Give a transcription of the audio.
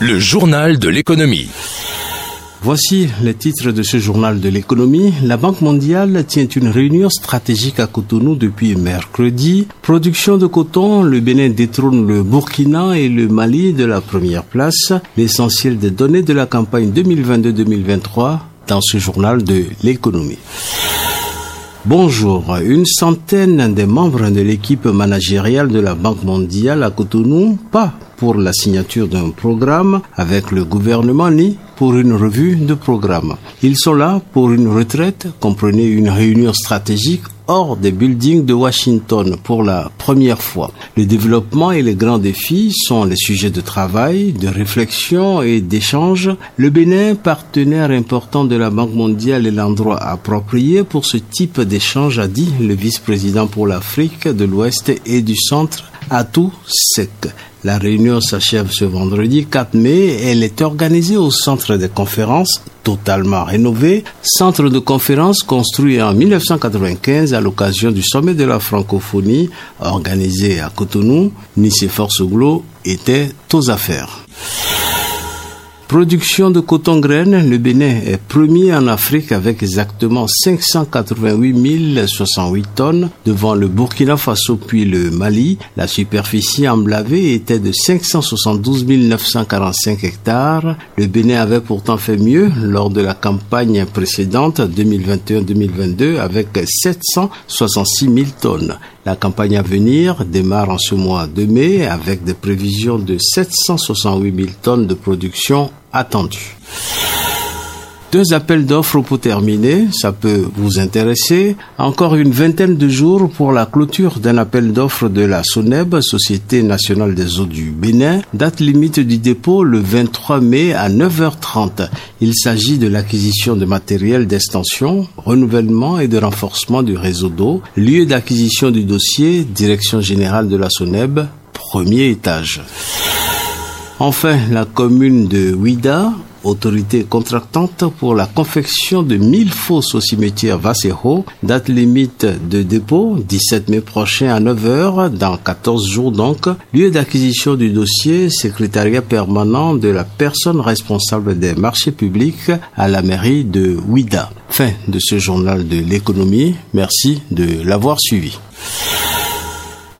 le journal de l'économie. Voici les titres de ce journal de l'économie. La Banque mondiale tient une réunion stratégique à Cotonou depuis mercredi. Production de coton, le Bénin détrône le Burkina et le Mali de la première place. L'essentiel des données de la campagne 2022-2023 dans ce journal de l'économie. Bonjour. Une centaine des membres de l'équipe managériale de la Banque mondiale à Cotonou, pas pour la signature d'un programme avec le gouvernement ni pour une revue de programme. Ils sont là pour une retraite, comprenez une réunion stratégique hors des buildings de Washington pour la première fois. Le développement et les grands défis sont les sujets de travail, de réflexion et d'échange. Le Bénin, partenaire important de la Banque mondiale, est l'endroit approprié pour ce type d'échange, a dit le vice-président pour l'Afrique de l'Ouest et du Centre, Atou Sek. La réunion s'achève ce vendredi 4 mai. Elle est organisée au centre de conférences totalement rénové, centre de conférences construit en 1995 à l'occasion du sommet de la francophonie organisé à Cotonou. Nice Force Glo était aux affaires. Production de coton graine, le Bénin est premier en Afrique avec exactement 588 068 tonnes devant le Burkina Faso puis le Mali. La superficie emblavée était de 572 945 hectares. Le Bénin avait pourtant fait mieux lors de la campagne précédente 2021-2022 avec 766 000 tonnes. La campagne à venir démarre en ce mois de mai avec des prévisions de 768 000 tonnes de production attendues. Deux appels d'offres pour terminer, ça peut vous intéresser. Encore une vingtaine de jours pour la clôture d'un appel d'offres de la SONEB, Société nationale des eaux du Bénin. Date limite du dépôt le 23 mai à 9h30. Il s'agit de l'acquisition de matériel d'extension, renouvellement et de renforcement du réseau d'eau. Lieu d'acquisition du dossier, Direction générale de la SONEB, premier étage. Enfin, la commune de Ouida autorité contractante pour la confection de 1000 fosses au cimetière Vassejo. Date limite de dépôt 17 mai prochain à 9h, dans 14 jours donc. Lieu d'acquisition du dossier, secrétariat permanent de la personne responsable des marchés publics à la mairie de Ouida. Fin de ce journal de l'économie. Merci de l'avoir suivi.